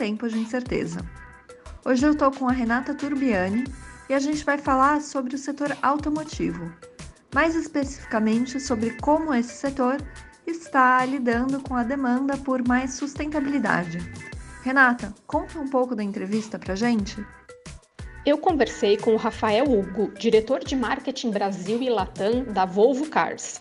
em tempos de incerteza. Hoje eu estou com a Renata Turbiani e a gente vai falar sobre o setor automotivo, mais especificamente sobre como esse setor está lidando com a demanda por mais sustentabilidade. Renata, conta um pouco da entrevista pra gente. Eu conversei com o Rafael Hugo, diretor de marketing Brasil e Latam da Volvo Cars.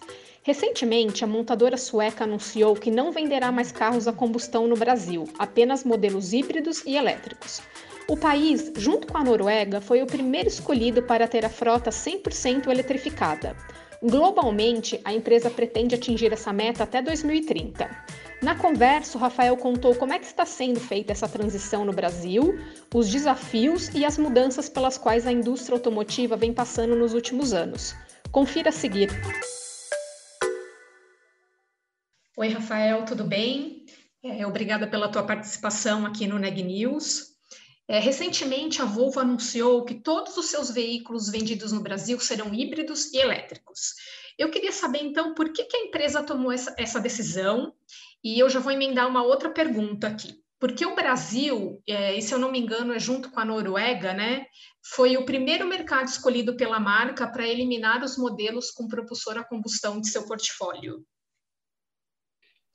Recentemente, a montadora sueca anunciou que não venderá mais carros a combustão no Brasil, apenas modelos híbridos e elétricos. O país, junto com a Noruega, foi o primeiro escolhido para ter a frota 100% eletrificada. Globalmente, a empresa pretende atingir essa meta até 2030. Na conversa, o Rafael contou como é que está sendo feita essa transição no Brasil, os desafios e as mudanças pelas quais a indústria automotiva vem passando nos últimos anos. Confira a seguir. Oi, Rafael, tudo bem? É, obrigada pela tua participação aqui no Neg News. É, recentemente, a Volvo anunciou que todos os seus veículos vendidos no Brasil serão híbridos e elétricos. Eu queria saber, então, por que, que a empresa tomou essa, essa decisão? E eu já vou emendar uma outra pergunta aqui. Porque o Brasil, é, e se eu não me engano, é junto com a Noruega, né? Foi o primeiro mercado escolhido pela marca para eliminar os modelos com propulsor a combustão de seu portfólio.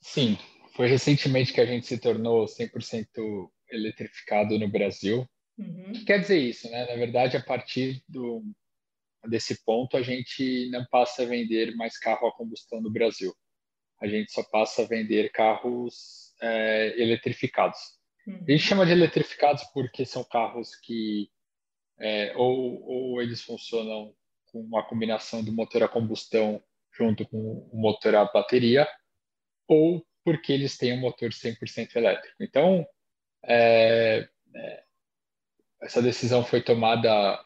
Sim, foi recentemente que a gente se tornou 100% eletrificado no Brasil. Uhum. O que quer dizer isso, né? Na verdade, a partir do, desse ponto, a gente não passa a vender mais carro a combustão no Brasil. A gente só passa a vender carros é, eletrificados. Uhum. A gente chama de eletrificados porque são carros que é, ou, ou eles funcionam com uma combinação do motor a combustão junto com o motor a bateria, ou porque eles têm um motor 100% elétrico. Então, é, é, essa decisão foi tomada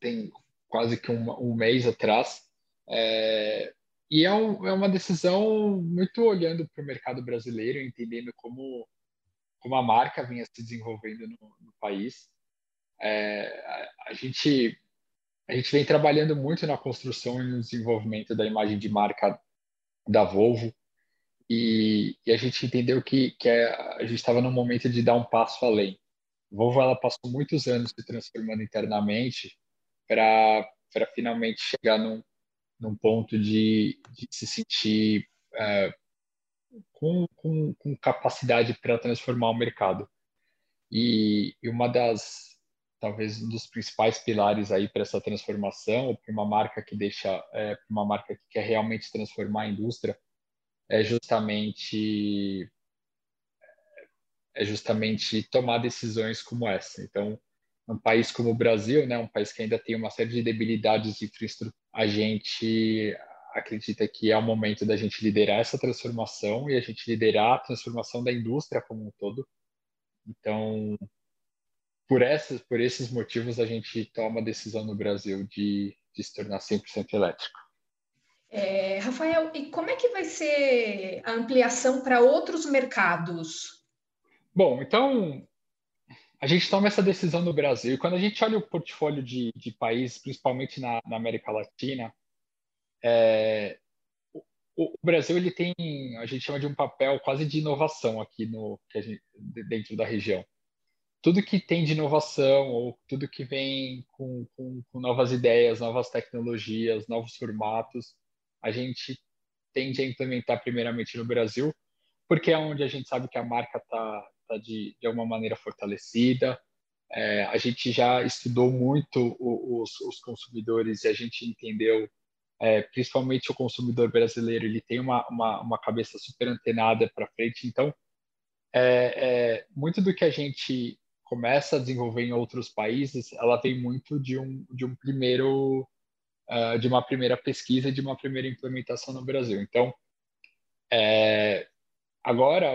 tem quase que um, um mês atrás, é, e é, um, é, uma decisão muito olhando para o mercado brasileiro, entendendo como, como a marca vinha se desenvolvendo no, no país. É, a, a, gente, a gente vem trabalhando muito na construção e no desenvolvimento da imagem de marca da Volvo, e, e a gente entendeu que, que a gente estava no momento de dar um passo além. Volvo ela passou muitos anos se transformando internamente para finalmente chegar num, num ponto de, de se sentir é, com, com, com, capacidade para transformar o mercado. E, e, uma das, talvez um dos principais pilares aí para essa transformação, para uma marca que deixa, é, uma marca que quer realmente transformar a indústria, é justamente é justamente tomar decisões como essa. Então, um país como o Brasil, né, um país que ainda tem uma série de debilidades de infraestrutura, a gente acredita que é o momento da gente liderar essa transformação e a gente liderar a transformação da indústria como um todo. Então, por essas, por esses motivos, a gente toma a decisão no Brasil de, de se tornar 100% elétrico. É, Rafael, e como é que vai ser a ampliação para outros mercados? Bom, então a gente toma essa decisão no Brasil. E quando a gente olha o portfólio de, de países, principalmente na, na América Latina, é, o, o, Brasil ele tem, a gente chama de um papel quase de inovação aqui no gente, dentro da região. Tudo que tem de inovação ou tudo que vem com, com, com novas ideias, novas tecnologias, novos formatos, a gente tende a implementar primeiramente no Brasil, porque é onde a gente sabe que a marca está tá de, de alguma maneira fortalecida. É, a gente já estudou muito os, os, consumidores e a gente entendeu, é, principalmente o consumidor brasileiro, ele tem uma, uma, uma cabeça super antenada para frente. Então, é, é, muito do que a gente começa a desenvolver em outros países, ela vem muito de um, de um primeiro uh, de uma primeira pesquisa, de uma primeira implementação no Brasil. Então, é, Agora,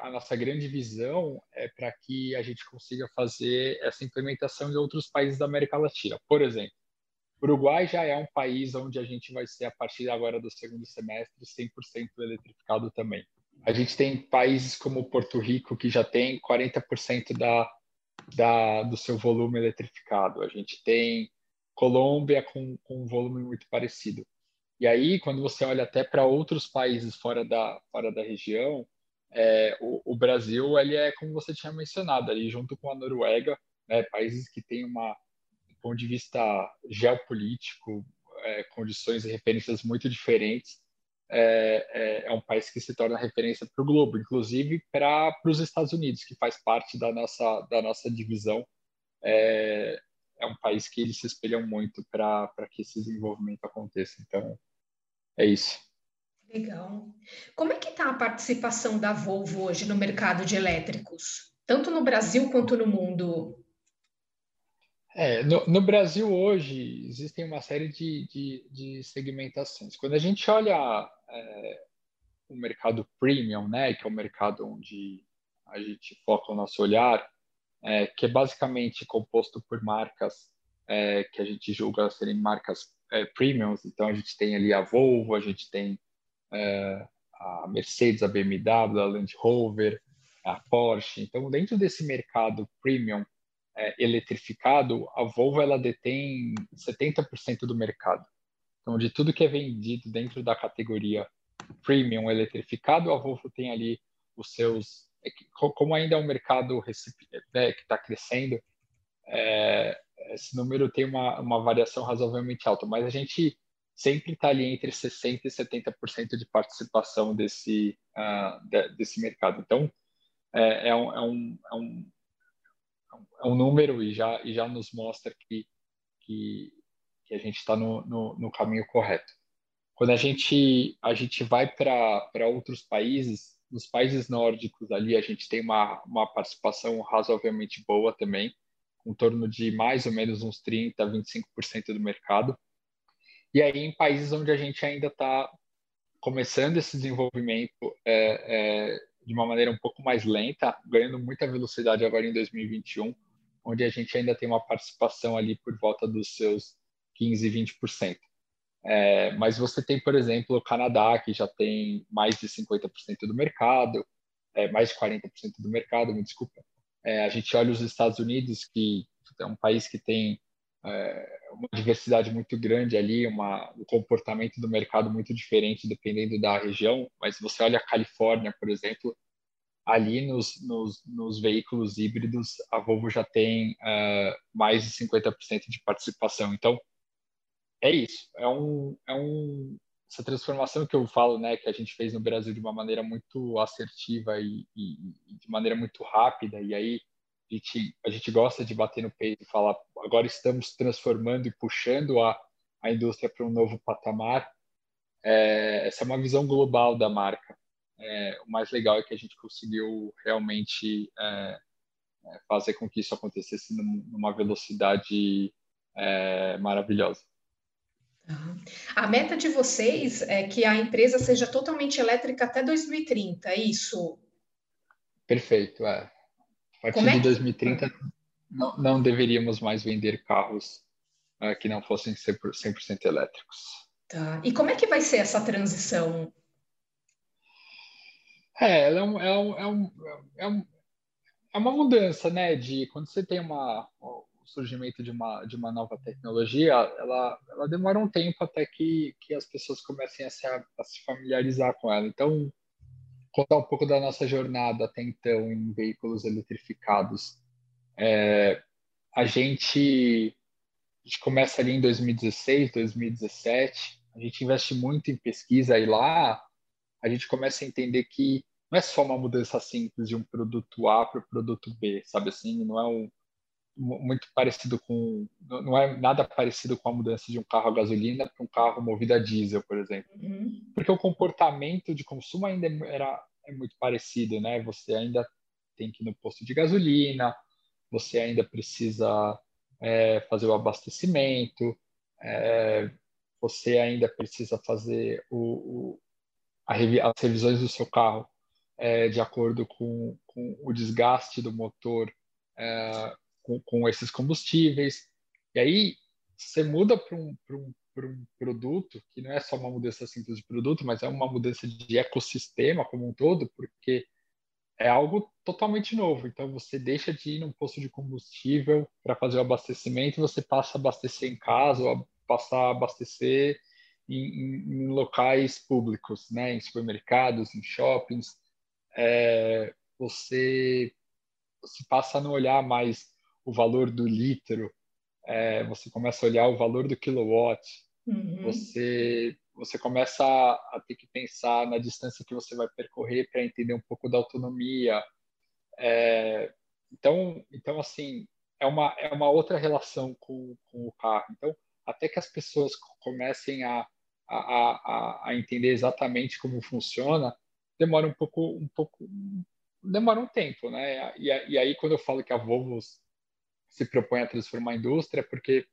a nossa grande visão é para que a gente consiga fazer essa implementação em outros países da América Latina. Por exemplo, o Uruguai já é um país onde a gente vai ser, a partir agora do segundo semestre, 100% eletrificado também. A gente tem países como Porto Rico, que já tem 40% da, da, do seu volume eletrificado. A gente tem Colômbia com, com um volume muito parecido. E aí, quando você olha até para outros países fora da, fora da região, é, o, o, Brasil ele é como você tinha mencionado ali, junto com a Noruega, né, países que têm uma, do ponto de vista geopolítico, é, condições e referências muito diferentes. É, é, é um país que se torna referência para o globo, inclusive para os Estados Unidos, que faz parte da nossa da nossa divisão. É, um país que eles se espelham muito para que esse desenvolvimento aconteça. Então, é isso. Legal. Como é que está a participação da Volvo hoje no mercado de elétricos, tanto no Brasil quanto no mundo? É, no, no Brasil hoje existem uma série de, de, de segmentações. Quando a gente olha é, o mercado premium, né, que é o mercado onde a gente foca o nosso olhar, é, que é basicamente composto por marcas é, que a gente julga serem marcas é, premiums. Então, a gente tem ali a Volvo, a gente tem é, a Mercedes, a BMW, a Land Rover, a Porsche. Então, dentro desse mercado premium é, eletrificado, a Volvo ela detém 70% do mercado. Então, de tudo que é vendido dentro da categoria premium eletrificado, a Volvo tem ali os seus. É como ainda é um mercado né, que está crescendo, é, esse número tem uma, uma variação razoavelmente alta, mas a gente sempre está ali entre 60% e 70% de participação desse, uh, de, desse mercado. Então, é, é, um, é, um, é, um, é um número e já, e já nos mostra que, que, que a gente está no, no, no, caminho correto. Quando a gente, a gente vai para outros países, nos países nórdicos ali, a gente tem uma, uma participação razoavelmente boa também, em torno de mais ou menos uns 30%, 25% do mercado. E aí, em países onde a gente ainda está começando esse desenvolvimento é, é, de uma maneira um pouco mais lenta, ganhando muita velocidade agora em 2021, onde a gente ainda tem uma participação ali por volta dos seus 15, 20%. É, mas você tem, por exemplo, o Canadá, que já tem mais de 50% do mercado, é, mais de 40% do mercado, me desculpa. É, a gente olha os Estados Unidos, que é um país que tem é, uma diversidade muito grande ali, uma, um comportamento do mercado muito diferente dependendo da região, mas você olha a Califórnia, por exemplo, ali nos, nos, nos veículos híbridos, a Volvo já tem uh, mais de 50% de participação. Então, é isso. É um, é um, essa transformação que eu falo, né, que a gente fez no Brasil de uma maneira muito assertiva e, e, e, de maneira muito rápida, e aí a gente, a gente gosta de bater no peito e falar, agora estamos transformando e puxando a, a indústria para um novo patamar. É, essa é uma visão global da marca. É, o mais legal é que a gente conseguiu realmente é, é fazer com que isso acontecesse numa velocidade é, maravilhosa. A meta de vocês é que a empresa seja totalmente elétrica até 2030, é isso? Perfeito, é. A partir é de 2030, não, não, deveríamos mais vender carros é, que não fossem 100%, elétricos. Tá. E como é que vai ser essa transição? É, ela é, um, é, um, é, um, é, um, é uma mudança, né? De quando você tem uma, surgimento de uma, de uma nova tecnologia, ela, ela demora um tempo até que, que as pessoas comecem a se, a se familiarizar com ela. Então, contar um pouco da nossa jornada até então em veículos eletrificados. É, a, gente, a gente começa ali em 2016, 2017, a gente investe muito em pesquisa e lá a gente começa a entender que não é só uma mudança simples de um produto A para o produto B, sabe assim? Não é um, muito parecido com não é nada parecido com a mudança de um carro a gasolina para um carro movido a diesel, por exemplo, uhum. porque o comportamento de consumo ainda é, era é muito parecido, né? Você ainda tem que ir no posto de gasolina, você ainda precisa é, fazer o abastecimento, é, você ainda precisa fazer o, o as revisões do seu carro é, de acordo com, com, o desgaste do motor é, com, com, esses combustíveis. E aí você muda para um, um, um produto que não é só uma mudança simples de produto, mas é uma mudança de ecossistema como um todo, porque é algo totalmente novo. Então você deixa de ir num posto de combustível para fazer o abastecimento, você passa a abastecer em casa ou passar a abastecer em, em, em locais públicos, né? em supermercados, em shoppings. É, você, você passa a não olhar mais o valor do litro, é, você começa a olhar o valor do kilowatt, uhum. você você começa a, a, ter que pensar na distância que você vai percorrer para entender um pouco da autonomia. É, então, então assim é uma é uma outra relação com, com o carro. Então, até que as pessoas comecem a a, a, a entender exatamente como funciona, demora um pouco, um pouco, demora um tempo, né? E, e aí quando eu falo que a Volvo se propõe a transformar a indústria, porque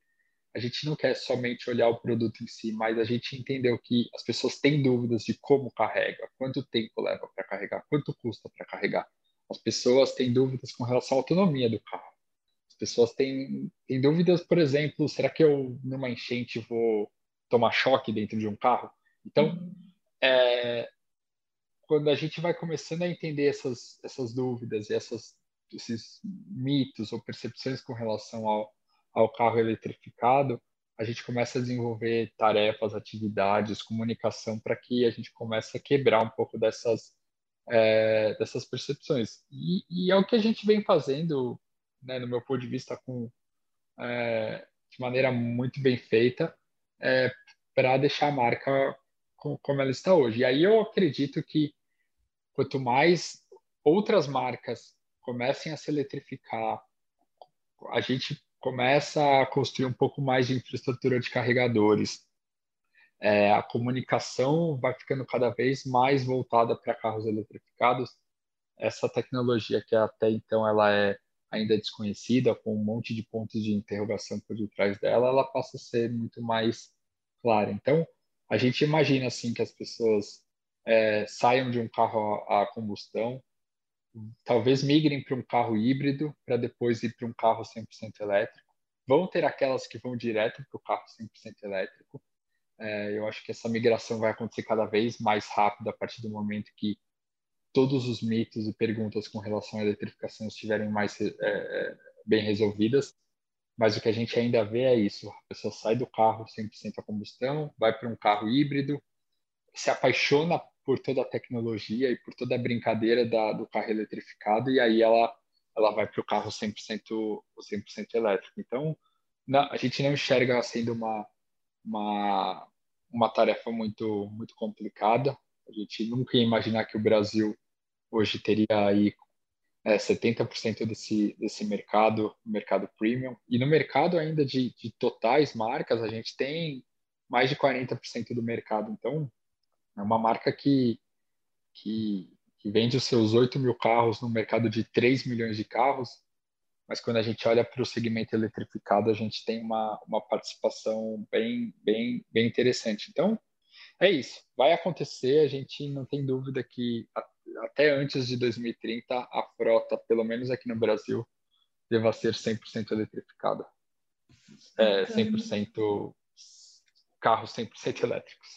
a gente não quer somente olhar o produto em si, mas a gente entendeu que as pessoas têm dúvidas de como carrega, quanto tempo leva para carregar, quanto custa para carregar. As pessoas têm dúvidas com relação à autonomia do carro. As pessoas têm, têm dúvidas, por exemplo, será que eu numa enchente vou tomar choque dentro de um carro. Então, é, quando a gente vai começando a entender essas, essas dúvidas e essas, esses mitos ou percepções com relação ao, ao carro eletrificado, a gente começa a desenvolver tarefas, atividades, comunicação para que a gente comece a quebrar um pouco dessas, é, dessas percepções. E, e, é o que a gente vem fazendo, né, no meu ponto de vista, com, é, de maneira muito bem feita, é, para deixar a marca com, como ela está hoje. E aí eu acredito que quanto mais outras marcas comecem a se eletrificar, a gente começa a construir um pouco mais de infraestrutura de carregadores. É, a comunicação vai ficando cada vez mais voltada para carros eletrificados. Essa tecnologia que até então ela é ainda desconhecida, com um monte de pontos de interrogação por detrás dela, ela passa a ser muito mais clara. Então, a gente imagina assim que as pessoas é, saiam de um carro a, combustão, talvez migrem para um carro híbrido, para depois ir para um carro 100% elétrico. Vão ter aquelas que vão direto para o carro 100% elétrico. É, eu acho que essa migração vai acontecer cada vez mais rápido a partir do momento que todos os mitos e perguntas com relação à eletrificação estiverem mais é, é bem resolvidas mas o que a gente ainda vê é isso: a pessoa sai do carro 100% a combustão, vai para um carro híbrido, se apaixona por toda a tecnologia e por toda a brincadeira da, do carro eletrificado, e aí ela, ela vai para o carro 100%, 100 elétrico. Então, a gente não enxerga sendo uma, uma, uma tarefa muito, muito complicada. A gente nunca ia imaginar que o Brasil hoje teria aí é, 70% desse, desse mercado, mercado premium. E no mercado ainda de, de totais marcas, a gente tem mais de 40% do mercado. Então, é uma marca que, que, que, vende os seus 8 mil carros no mercado de 3 milhões de carros, mas quando a gente olha para o segmento eletrificado, a gente tem uma, uma participação bem, bem, bem interessante. Então, é isso. Vai acontecer, a gente não tem dúvida que até antes de 2030 a frota, pelo menos aqui no Brasil, deva ser 100% eletrificada. É, 100% carros 100% elétricos.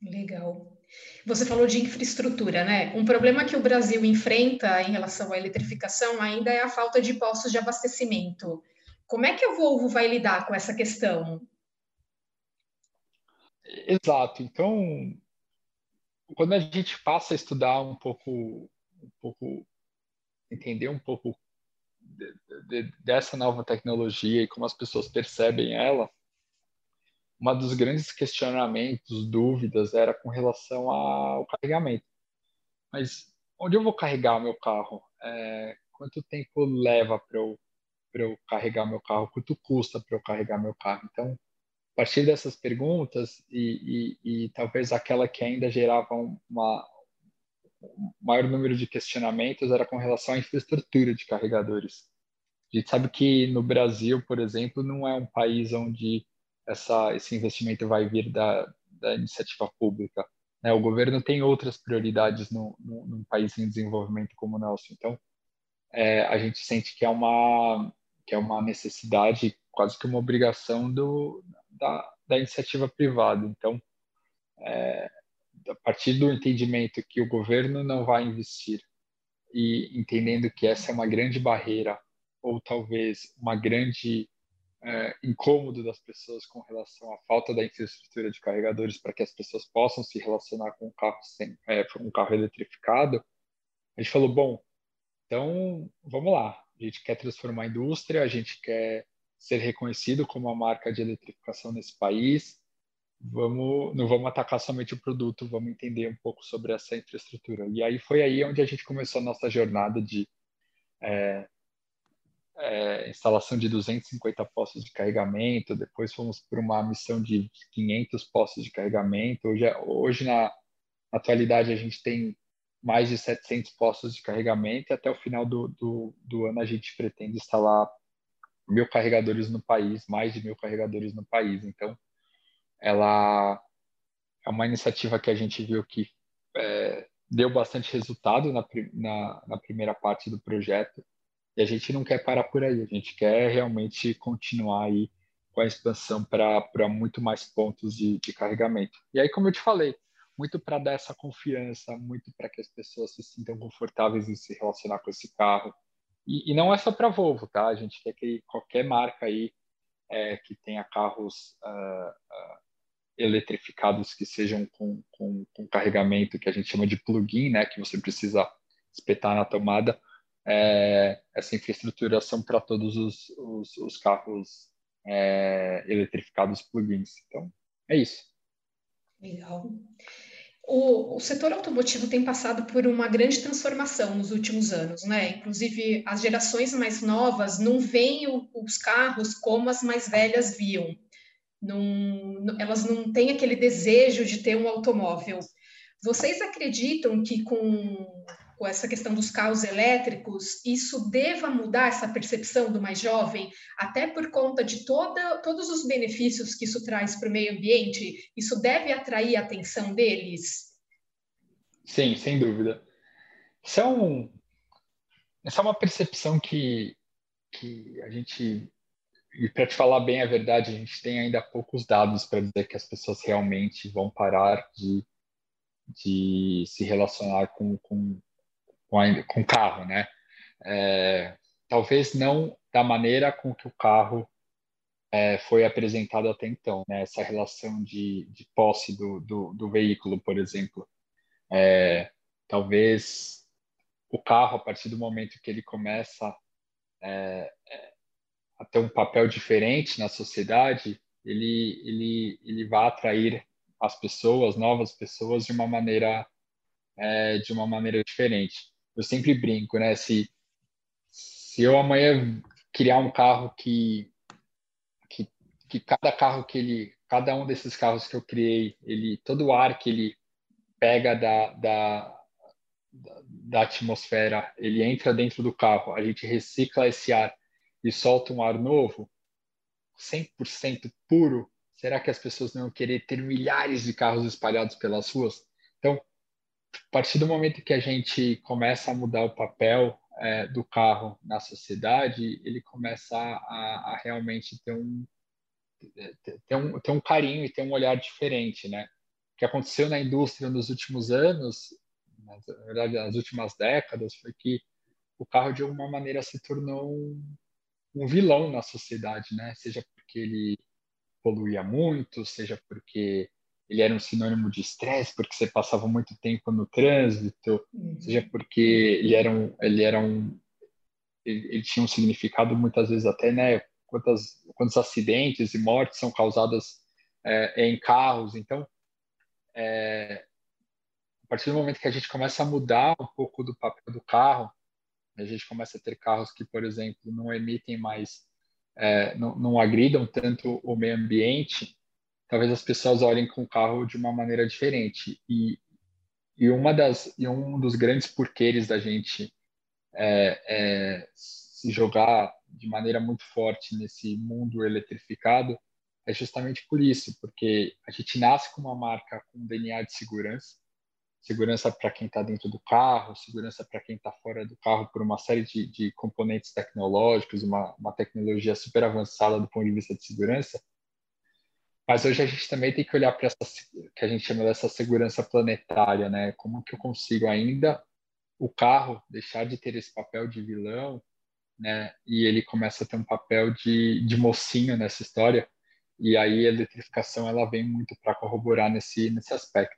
Legal. Você falou de infraestrutura, né? Um problema que o Brasil enfrenta em relação à eletrificação ainda é a falta de postos de abastecimento. Como é que a Volvo vai lidar com essa questão? Exato. Então, quando a gente passa a estudar um pouco, um pouco entender um pouco de, de, dessa nova tecnologia e como as pessoas percebem ela, uma dos grandes questionamentos, dúvidas, era com relação ao carregamento. Mas onde eu vou carregar meu carro? É, quanto tempo leva para eu, eu carregar meu carro? Quanto custa para eu carregar meu carro? Então, a partir dessas perguntas e, e, e talvez aquela que ainda gerava uma, um maior número de questionamentos era com relação à infraestrutura de carregadores. A gente sabe que no Brasil, por exemplo, não é um país onde essa, esse investimento vai vir da, da iniciativa pública. Né? O governo tem outras prioridades no, no, num país em desenvolvimento como o nosso. Então, é, a gente sente que é uma que é uma necessidade, quase que uma obrigação do, da, da iniciativa privada. Então, é, a partir do entendimento que o governo não vai investir e entendendo que essa é uma grande barreira ou talvez uma grande é, incômodo das pessoas com relação à falta da infraestrutura de carregadores para que as pessoas possam se relacionar com um carro sem, é, um carro eletrificado, a gente falou bom, então vamos lá, a gente quer transformar a indústria, a gente quer ser reconhecido como uma marca de eletrificação nesse país, vamos não vamos atacar somente o produto, vamos entender um pouco sobre essa infraestrutura. E aí foi aí onde a gente começou a nossa jornada de é, é, instalação de 250 postos de carregamento, depois fomos para uma missão de 500 postos de carregamento. Hoje, hoje na, na atualidade, a gente tem mais de 700 postos de carregamento e até o final do, do, do ano a gente pretende instalar mil carregadores no país, mais de mil carregadores no país. Então, ela é uma iniciativa que a gente viu que é, deu bastante resultado na, na, na, primeira parte do projeto e a gente não quer parar por aí, a gente quer realmente continuar aí com a expansão para muito mais pontos de, de carregamento. E aí, como eu te falei, muito para dar essa confiança, muito para que as pessoas se sintam confortáveis em se relacionar com esse carro. E, e não é só para Volvo, tá? A gente quer que qualquer marca aí é, que tenha carros uh, uh, eletrificados que sejam com, com, com, carregamento que a gente chama de plug-in, né, que você precisa espetar na tomada, é, essa infraestrutura são para todos os, os, os carros é, eletrificados plug-ins. Então, é isso. Legal. O, o, setor automotivo tem passado por uma grande transformação nos últimos anos, né? Inclusive, as gerações mais novas não veem o, os carros como as mais velhas viam não, elas não têm aquele desejo de ter um automóvel. Vocês acreditam que com, essa questão dos carros elétricos, isso deva mudar essa percepção do mais jovem, até por conta de toda, todos os benefícios que isso traz para o meio ambiente? Isso deve atrair a atenção deles? Sim, sem dúvida. Isso é, um, essa é uma percepção que, que a gente e para te falar bem a verdade, a gente tem ainda poucos dados para dizer que as pessoas realmente vão parar de, de se relacionar com com com, com carro, né? É, talvez não da maneira com que o carro é, foi apresentado até então, né? Essa relação de, de posse do, do, do veículo, por exemplo. É, talvez o carro, a partir do momento que ele começa é, é a ter um papel diferente na sociedade, ele, ele, ele vai atrair as pessoas, novas pessoas, de uma maneira, é, de uma maneira diferente. Eu sempre brinco, né? Se, se eu amanhã criar um carro que, que, que cada carro que ele, cada um desses carros que eu criei, ele, todo o ar que ele pega da, da, da atmosfera, ele entra dentro do carro, a gente recicla esse ar e solta um ar novo, 100% puro, será que as pessoas não vão querer ter milhares de carros espalhados pelas ruas? Então, a partir do momento que a gente começa a mudar o papel é, do carro na sociedade, ele começa a, a realmente ter um, ter, um, ter um carinho e ter um olhar diferente, né? O que aconteceu na indústria nos últimos anos, na verdade, nas últimas décadas, foi que o carro, de alguma maneira, se tornou um, um vilão na sociedade, né? Seja porque ele poluía muito, seja porque ele era um sinônimo de estresse, porque você passava muito tempo no trânsito, uhum. seja porque ele era um, ele era um, ele, ele, tinha um significado muitas vezes até, né? Quantas, quantos acidentes e mortes são causadas é, em carros? Então, é, a partir do momento que a gente começa a mudar um pouco do papel do carro, a gente começa a ter carros que, por exemplo, não emitem mais, é, não, não agridam tanto o meio ambiente, talvez as pessoas olhem com o carro de uma maneira diferente. E, e, uma das, e um dos grandes porquês da gente é, é, se jogar de maneira muito forte nesse mundo eletrificado é justamente por isso, porque a gente nasce com uma marca com DNA de segurança, segurança para quem está dentro do carro, segurança para quem está fora do carro por uma série de, de componentes tecnológicos, uma, uma, tecnologia super avançada do ponto de vista de segurança. Mas hoje a gente também tem que olhar para essa que a gente chama dessa segurança planetária, né? Como que eu consigo ainda o carro deixar de ter esse papel de vilão, né? E ele começa a ter um papel de, de mocinho nessa história. E aí a eletrificação ela vem muito para corroborar nesse nesse aspecto.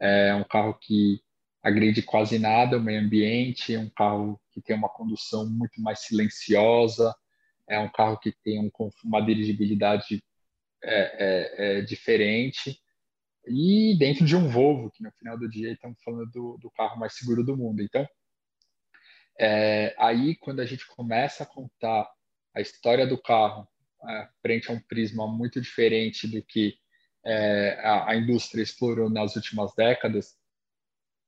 É um carro que agride quase nada o meio ambiente, é um carro que tem uma condução muito mais silenciosa, é um carro que tem um, uma dirigibilidade é, é, é diferente e dentro de um Volvo, que no final do dia estamos falando do, do carro mais seguro do mundo. Então, é, aí quando a gente começa a contar a história do carro é, frente a um prisma muito diferente do que a, a, indústria explorou nas últimas décadas,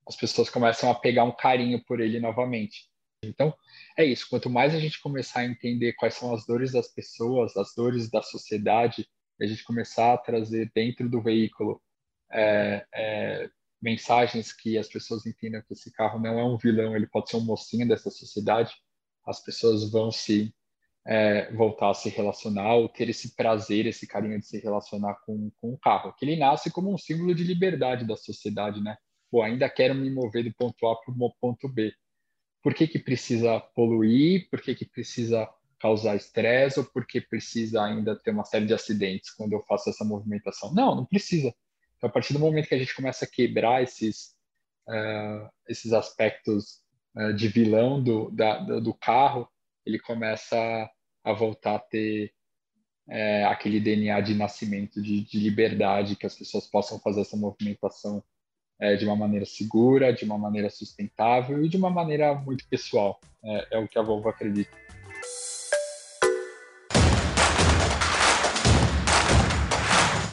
as pessoas começam a pegar um carinho por ele novamente. Então, é isso. Quanto mais a gente começar a entender quais são as dores das pessoas, as dores da sociedade, a gente começar a trazer dentro do veículo é, é, mensagens que as pessoas entendam que esse carro não é um vilão, ele pode ser um mocinho dessa sociedade, as pessoas vão se é, voltar a se relacionar ou ter esse prazer, esse carinho de se relacionar com, com o carro, que ele nasce como um símbolo de liberdade da sociedade, né? Pô, ainda quero me mover do ponto A para o ponto B. Por que, que precisa poluir? Por que, que precisa causar estresse? Ou por que precisa ainda ter uma série de acidentes quando eu faço essa movimentação? Não, não precisa. Então, a partir do momento que a gente começa a quebrar esses, uh, esses aspectos uh, de vilão do, da, do carro, ele começa a voltar a ter é, aquele DNA de nascimento, de, de, liberdade, que as pessoas possam fazer essa movimentação é, de uma maneira segura, de uma maneira sustentável e de uma maneira muito pessoal. É, é o que a Volvo acredita.